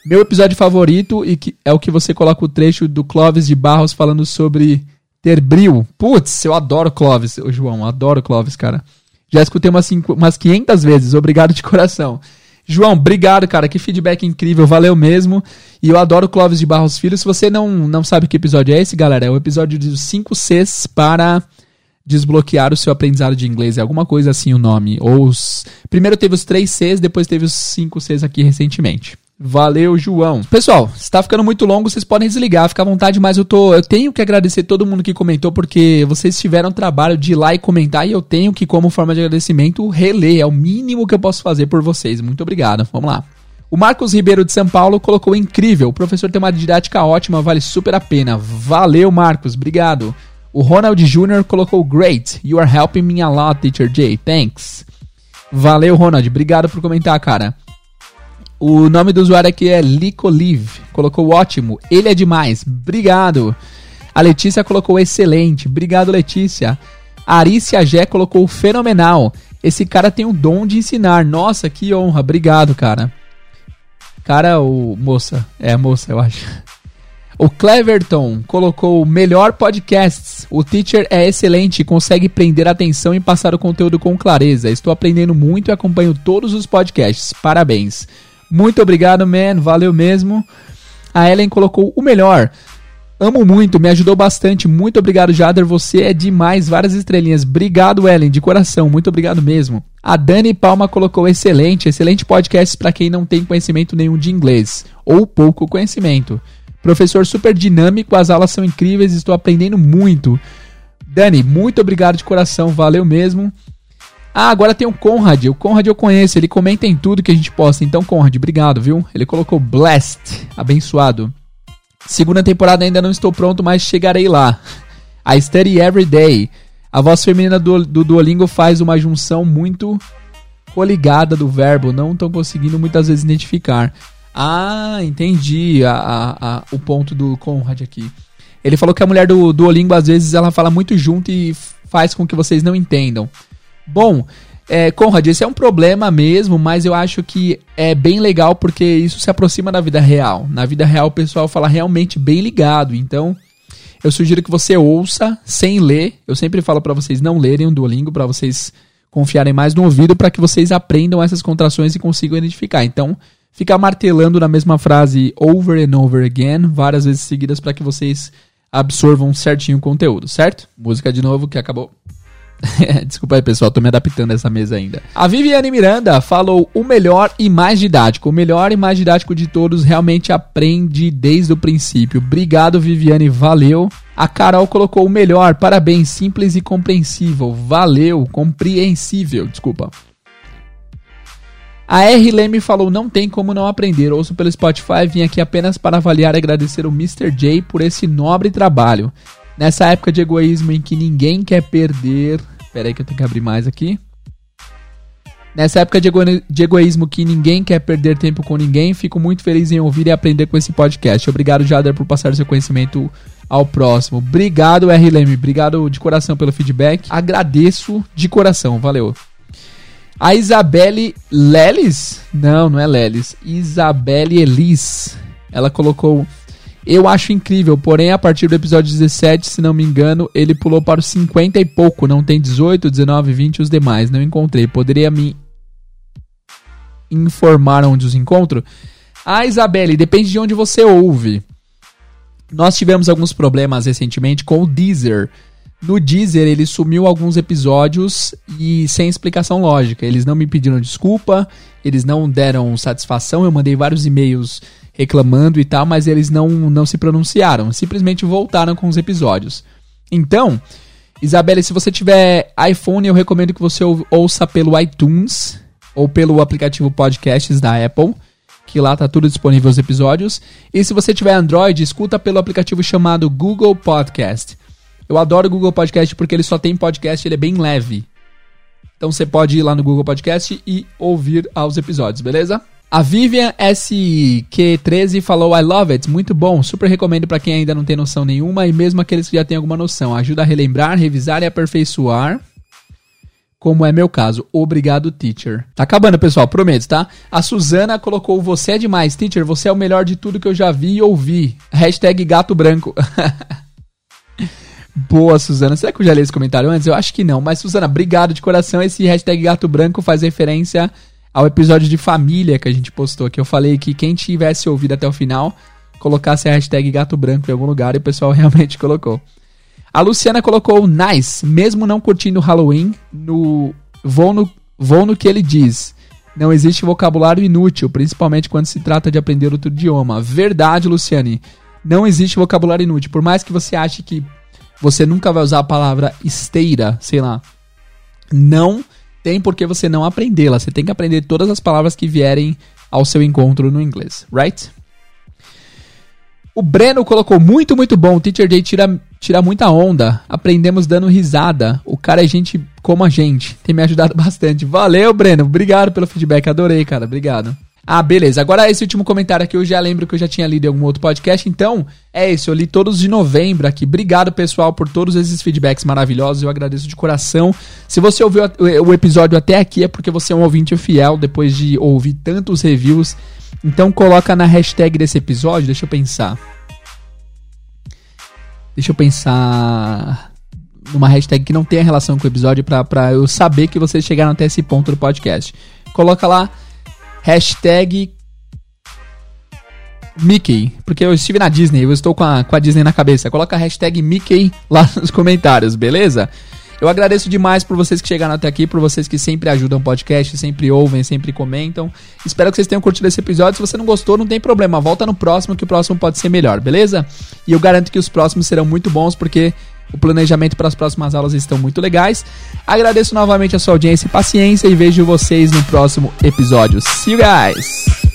meu episódio favorito e que é o que você coloca o trecho do Clóvis de Barros falando sobre ter bril. Putz, eu adoro Clóvis, João, adoro Clóvis, cara. Já escutei umas, cinco, umas 500 vezes, obrigado de coração. João, obrigado, cara, que feedback incrível, valeu mesmo. E eu adoro Clóvis de Barros Filho. Se você não, não sabe que episódio é esse, galera, é o episódio dos 5 Cs para desbloquear o seu aprendizado de inglês. É alguma coisa assim o nome. Ou os... Primeiro teve os 3 Cs, depois teve os 5 Cs aqui recentemente. Valeu, João. Pessoal, se tá ficando muito longo, vocês podem desligar, fica à vontade, mas eu tô. Eu tenho que agradecer todo mundo que comentou, porque vocês tiveram trabalho de ir lá e comentar, e eu tenho que, como forma de agradecimento, reler. É o mínimo que eu posso fazer por vocês. Muito obrigado. Vamos lá. O Marcos Ribeiro de São Paulo colocou incrível. O professor tem uma didática ótima, vale super a pena. Valeu, Marcos. Obrigado. O Ronald Jr. colocou great. You are helping me a lot, Teacher Jay. Thanks. Valeu, Ronald. Obrigado por comentar, cara. O nome do usuário aqui é Licolive. Colocou ótimo. Ele é demais. Obrigado. A Letícia colocou excelente. Obrigado, Letícia. A Arícia Gé colocou fenomenal. Esse cara tem o dom de ensinar. Nossa, que honra. Obrigado, cara. Cara, o moça. É moça, eu acho. O Cleverton colocou melhor podcasts. O teacher é excelente, consegue prender a atenção e passar o conteúdo com clareza. Estou aprendendo muito e acompanho todos os podcasts. Parabéns. Muito obrigado, man. Valeu mesmo. A Ellen colocou o melhor. Amo muito, me ajudou bastante. Muito obrigado, Jader. Você é demais. Várias estrelinhas. Obrigado, Ellen, de coração. Muito obrigado mesmo. A Dani Palma colocou excelente, excelente podcast para quem não tem conhecimento nenhum de inglês ou pouco conhecimento. Professor super dinâmico, as aulas são incríveis, estou aprendendo muito. Dani, muito obrigado de coração, valeu mesmo. Ah, agora tem o Conrad. O Conrad eu conheço, ele comenta em tudo que a gente posta. Então, Conrad, obrigado, viu? Ele colocou blessed, abençoado. Segunda temporada ainda não estou pronto, mas chegarei lá. A Study Every Day. A voz feminina do, do Duolingo faz uma junção muito coligada do verbo, não estão conseguindo muitas vezes identificar. Ah, entendi a, a, a, o ponto do Conrad aqui. Ele falou que a mulher do Duolingo às vezes ela fala muito junto e faz com que vocês não entendam. Bom, é, Conrad, esse é um problema mesmo, mas eu acho que é bem legal porque isso se aproxima da vida real. Na vida real o pessoal fala realmente bem ligado, então eu sugiro que você ouça sem ler. Eu sempre falo para vocês não lerem o Duolingo para vocês confiarem mais no ouvido para que vocês aprendam essas contrações e consigam identificar. Então, ficar martelando na mesma frase over and over again várias vezes seguidas para que vocês absorvam certinho o conteúdo, certo? Música de novo que acabou. Desculpa aí, pessoal, tô me adaptando a essa mesa ainda. A Viviane Miranda falou o melhor e mais didático. O melhor e mais didático de todos realmente aprende desde o princípio. Obrigado, Viviane, valeu. A Carol colocou o melhor, parabéns, simples e compreensível. Valeu, compreensível, desculpa. A R. Leme falou: não tem como não aprender. Ouço pelo Spotify, vim aqui apenas para avaliar e agradecer o Mr. J por esse nobre trabalho. Nessa época de egoísmo em que ninguém quer perder Espera aí que eu tenho que abrir mais aqui. Nessa época de, ego de, egoísmo que ninguém quer perder tempo com ninguém, fico muito feliz em ouvir e aprender com esse podcast. Obrigado, Jader, por passar seu conhecimento ao próximo. Obrigado, RLM. Obrigado de coração pelo feedback. Agradeço de coração. Valeu. A Isabelle Lelis? Não, não é Lelis. Isabelle Elis. Ela colocou eu acho incrível, porém a partir do episódio 17, se não me engano, ele pulou para os 50 e pouco, não tem 18, 19, 20 e os demais, não encontrei. Poderia me informar onde os encontro? Ah, Isabelle, depende de onde você ouve. Nós tivemos alguns problemas recentemente com o Deezer. No Deezer, ele sumiu alguns episódios e sem explicação lógica. Eles não me pediram desculpa, eles não deram satisfação. Eu mandei vários e-mails reclamando e tal, mas eles não, não se pronunciaram, simplesmente voltaram com os episódios. Então, Isabelle, se você tiver iPhone, eu recomendo que você ouça pelo iTunes ou pelo aplicativo Podcasts da Apple, que lá tá tudo disponível os episódios. E se você tiver Android, escuta pelo aplicativo chamado Google Podcast. Eu adoro o Google Podcast porque ele só tem podcast, ele é bem leve. Então você pode ir lá no Google Podcast e ouvir aos episódios, beleza? A Vivian SQ13 falou: I love it, muito bom, super recomendo para quem ainda não tem noção nenhuma e mesmo aqueles que já têm alguma noção. Ajuda a relembrar, revisar e aperfeiçoar. Como é meu caso. Obrigado, teacher. Tá acabando, pessoal, prometo, tá? A Suzana colocou: Você é demais, teacher, você é o melhor de tudo que eu já vi e ouvi. Hashtag gato branco. Boa, Suzana. Será que eu já li esse comentário antes? Eu acho que não. Mas, Suzana, obrigado de coração. Esse hashtag Gato Branco faz referência ao episódio de família que a gente postou, que eu falei que quem tivesse ouvido até o final, colocasse a hashtag Gato Branco em algum lugar e o pessoal realmente colocou. A Luciana colocou nice, mesmo não curtindo Halloween, no vou no, vou no que ele diz. Não existe vocabulário inútil, principalmente quando se trata de aprender outro idioma. Verdade, Luciane. Não existe vocabulário inútil. Por mais que você ache que você nunca vai usar a palavra esteira, sei lá. Não tem por que você não aprendê-la. Você tem que aprender todas as palavras que vierem ao seu encontro no inglês, right? O Breno colocou muito, muito bom. O Teacher Day tira, tira muita onda. Aprendemos dando risada. O cara é gente como a gente. Tem me ajudado bastante. Valeu, Breno. Obrigado pelo feedback. Adorei, cara. Obrigado. Ah, beleza. Agora esse último comentário aqui eu já lembro que eu já tinha lido em algum outro podcast. Então, é isso. Eu li todos de novembro aqui. Obrigado, pessoal, por todos esses feedbacks maravilhosos. Eu agradeço de coração. Se você ouviu o episódio até aqui, é porque você é um ouvinte fiel depois de ouvir tantos reviews. Então, coloca na hashtag desse episódio. Deixa eu pensar. Deixa eu pensar numa hashtag que não tenha relação com o episódio para eu saber que vocês chegaram até esse ponto do podcast. Coloca lá Hashtag Mickey, porque eu estive na Disney, eu estou com a, com a Disney na cabeça. Coloca a hashtag Mickey lá nos comentários, beleza? Eu agradeço demais por vocês que chegaram até aqui, por vocês que sempre ajudam o podcast, sempre ouvem, sempre comentam. Espero que vocês tenham curtido esse episódio. Se você não gostou, não tem problema, volta no próximo, que o próximo pode ser melhor, beleza? E eu garanto que os próximos serão muito bons, porque o planejamento para as próximas aulas estão muito legais. Agradeço novamente a sua audiência e paciência e vejo vocês no próximo episódio. See you guys!